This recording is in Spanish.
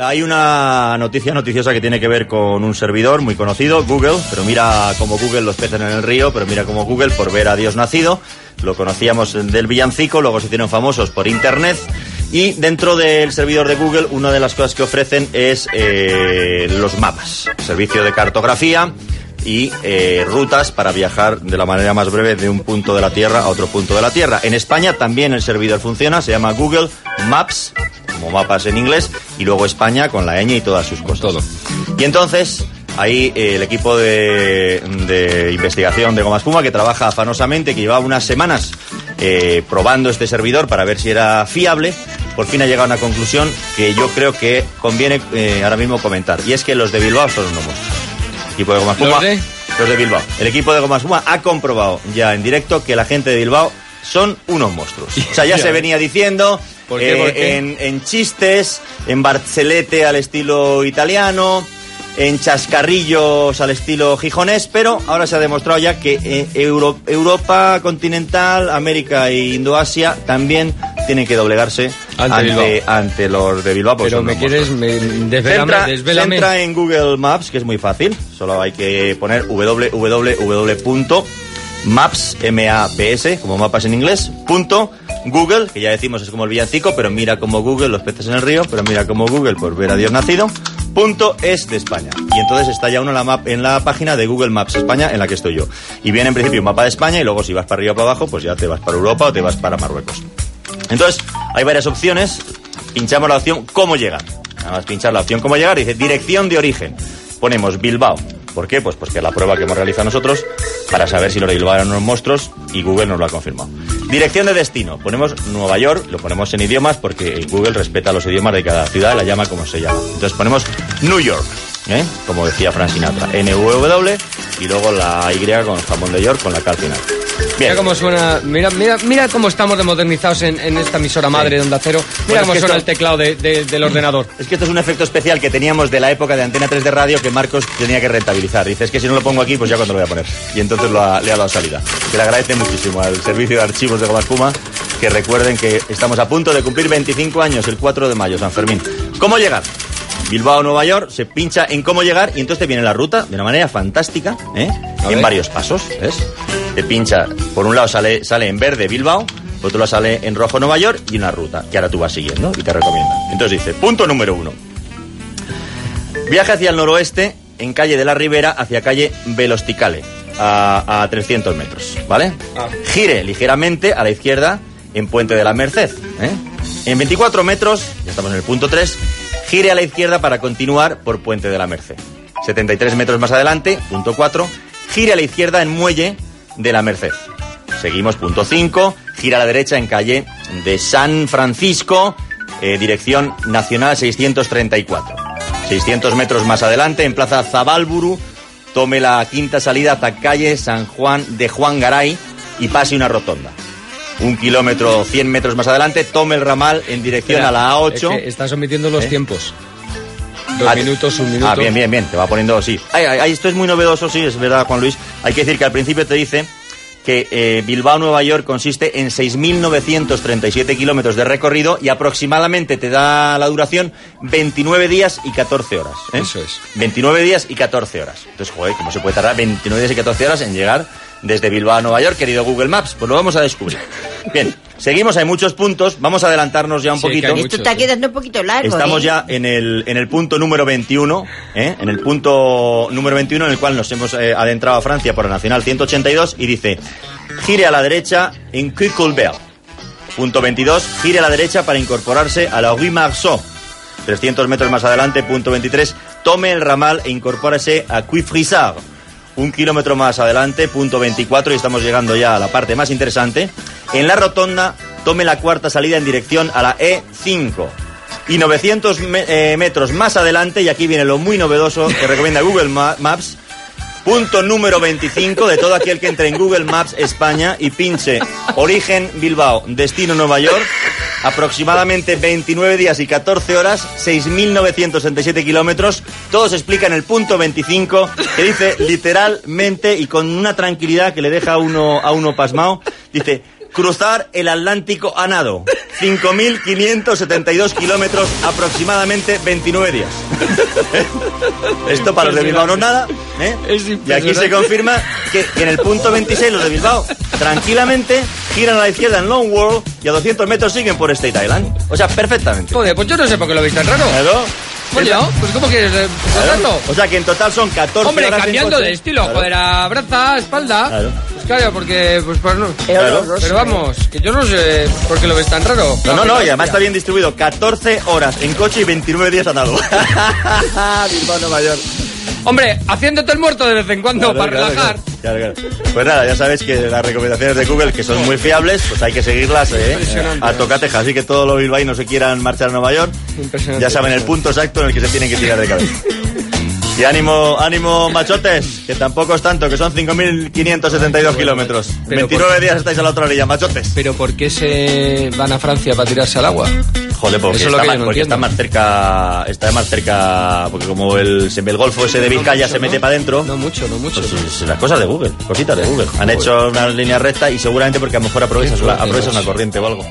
hay una noticia noticiosa que tiene que ver con un servidor muy conocido, Google, pero mira como Google los peces en el río, pero mira como Google por ver a Dios nacido. Lo conocíamos del villancico, luego se hicieron famosos por Internet. Y dentro del servidor de Google, una de las cosas que ofrecen es eh, los mapas, servicio de cartografía y eh, rutas para viajar de la manera más breve de un punto de la Tierra a otro punto de la Tierra. En España también el servidor funciona, se llama Google Maps, como mapas en inglés, y luego España con la ñ y todas sus cosas. Todo. Y entonces ahí eh, el equipo de, de investigación de Goma Espuma que trabaja afanosamente, que llevaba unas semanas eh, probando este servidor para ver si era fiable, por fin ha llegado a una conclusión que yo creo que conviene eh, ahora mismo comentar. Y es que los de Bilbao son unos monstruos. El equipo de Goma Espuma, ¿Los de? los de Bilbao. El equipo de Goma Espuma ha comprobado ya en directo que la gente de Bilbao son unos monstruos. O sea, ya se venía diciendo ¿Por qué, eh, por qué? En, en chistes, en barcelete al estilo italiano, en chascarrillos al estilo gijonés, pero ahora se ha demostrado ya que eh, Euro- Europa continental, América e Indoasia también tienen que doblegarse Ante ante, Bilbao. ante los de Bilbao. Pero me quieres, me, entra, desvélame. entra en Google Maps, que es muy fácil. Solo hay que poner www.maps, M-A-P-S, como mapas en inglés, punto Google, que ya decimos es como el villancico, pero mira como Google, los peces en el río, pero mira como Google por ver a Dios nacido, punto es de España. Y entonces está ya uno en la, en la página de Google Maps España, en la que estoy yo. Y viene en principio un mapa de España y luego si vas para arriba o para abajo, pues ya te vas para Europa o te vas para Marruecos. Entonces, hay varias opciones. Pinchamos la opción cómo llegar. Nada más pinchar la opción cómo llegar y dice dirección de origen. Ponemos Bilbao. ¿Por qué? Pues porque la prueba que hemos realizado nosotros para saber si Bilbao eran unos monstruos y Google nos lo ha confirmado. Dirección de destino. Ponemos Nueva York, lo ponemos en idiomas porque Google respeta los idiomas de cada ciudad la llama como se llama. Entonces ponemos New York, ¿eh? como decía Frank Sinatra. N-U-W y luego la Y con el jamón de York con la K al final. Bien. Mira cómo suena, mira, mira, mira cómo estamos de modernizados en, en esta emisora madre de Onda Cero. Mira Bueno, es cómo que suena esto- el teclado de- de- del ordenador. Es que esto es un efecto especial que teníamos de la época de Antena 3 de radio que Marcos tenía que rentabilizar. Dice, es que si no lo pongo aquí, pues ya cuando lo voy a poner. Y entonces lo ha- le ha dado salida. Que le agradece muchísimo al servicio de archivos de Goma Espuma que recuerden que estamos a punto de cumplir 25 años, el 4 de mayo, San Fermín. ¿Cómo llegar? Bilbao, Nueva York, se pincha en cómo llegar y entonces te viene la ruta de una manera fantástica, ¿eh? En varios pasos, ¿ves? Te pincha, por un lado sale, sale en verde Bilbao, por otro lado sale en rojo Nueva York y una ruta que ahora tú vas siguiendo y te recomienda. Entonces dice, punto número uno. Viaja hacia el noroeste en calle de la Ribera hacia calle Velosticale a, a 300 metros, ¿vale? Ah. Gire ligeramente a la izquierda en Puente de la Merced. ¿eh? En 24 metros, ya estamos en el punto 3, gire a la izquierda para continuar por Puente de la Merced. 73 metros más adelante, punto 4, gire a la izquierda en Muelle de la Merced. Seguimos, punto 5, gira a la derecha en calle de San Francisco, eh, dirección Nacional 634. 600 metros más adelante, en Plaza Zabalburu, tome la quinta salida hasta calle San Juan de Juan Garay y pase una rotonda. Un kilómetro, 100 metros más adelante, tome el ramal en dirección a la A8. es que estás omitiendo los ¿Eh? tiempos. Dos Ah, minutos, un minuto. Ah, bien, bien, bien. Te va poniendo, sí. Ay, ay, esto es muy novedoso, sí, es verdad, Juan Luis. Hay que decir que al principio te dice que eh, Bilbao-Nueva York consiste en 6.937 kilómetros de recorrido y aproximadamente te da la duración 29 días y 14 horas. ¿eh? Eso es. 29 días y 14 horas. Entonces, joder, ¿cómo se puede tardar 29 días y 14 horas en llegar desde Bilbao a Nueva York, querido Google Maps? Pues lo vamos a descubrir. Bien, seguimos, hay muchos puntos. Vamos a adelantarnos ya un Sí, poquito. Esto está quedando un poquito largo. Estamos ¿eh? ya en el, en el punto número 21, ¿eh? en el punto número 21 en el cual nos hemos eh, adentrado a Francia por la Nacional 182 y dice, gire a la derecha en Cuiculbert. Punto 22, gire a la derecha para incorporarse a la Rue Marceau. 300 metros más adelante, punto 23, tome el ramal e incorpórese a Cuifrisard. Un kilómetro más adelante, punto 24, y estamos llegando ya a la parte más interesante. En la rotonda, tome la cuarta salida en dirección a la E5. Y 900 me- eh, metros más adelante, y aquí viene lo muy novedoso que recomienda Google Ma- Maps, punto número 25 de todo aquel que entre en Google Maps España y pinche origen Bilbao, destino Nueva York, aproximadamente 29 días y 14 horas, 6.967 kilómetros, todo se explica en el punto 25, que dice literalmente y con una tranquilidad que le deja a uno, a uno pasmado, dice, cruzar el Atlántico a nado. 5.572 kilómetros, aproximadamente 29 días. Esto para los de Bilbao no es nada. ¿eh? Es y aquí se confirma que, que en el punto 26 los de Bilbao tranquilamente giran a la izquierda en Long World y a 200 metros siguen por State Island. O sea, perfectamente. Joder, pues yo no sé por qué lo veis tan raro. Claro. Coño, pues ¿cómo quieres eh, Claro. contarlo? O sea que en total son 14 Hombre, horas cambiando de estilo, Claro. joder, a braza, espalda. Claro. Pues claro, porque, pues, pues no. Claro. Pero vamos, que yo no sé por qué lo ves tan raro. No, no, no, y además está bien distribuido. 14 horas en coche y 29 días andando. Bilbao, Nueva York. Hombre, haciéndote el muerto de vez en cuando Claro, para claro, relajar. claro. Pues nada, ya sabéis que las recomendaciones de Google, que son muy fiables, pues hay que seguirlas eh, a tocateja. Así que todos los bilbaínos se quieran marchar a Nueva York, ya saben el punto exacto en el que se tienen que tirar de cabeza. Y ánimo, ánimo, machotes, que tampoco es tanto, que son 5.572 kilómetros. Pero 29 por- días estáis a la otra orilla, machotes. Pero ¿por qué se van a Francia para tirarse al agua? Joder, porque, Eso lo está, que más, no porque está entiendo. más cerca, está más cerca, porque como el, el golfo ese de Vizcaya mucho, se mete ¿no? para adentro, No mucho, no mucho. Pues es las cosas de Google, cositas de Google. Han hecho una línea recta y seguramente porque a lo mejor aprovechas, aprovechas una corriente o algo.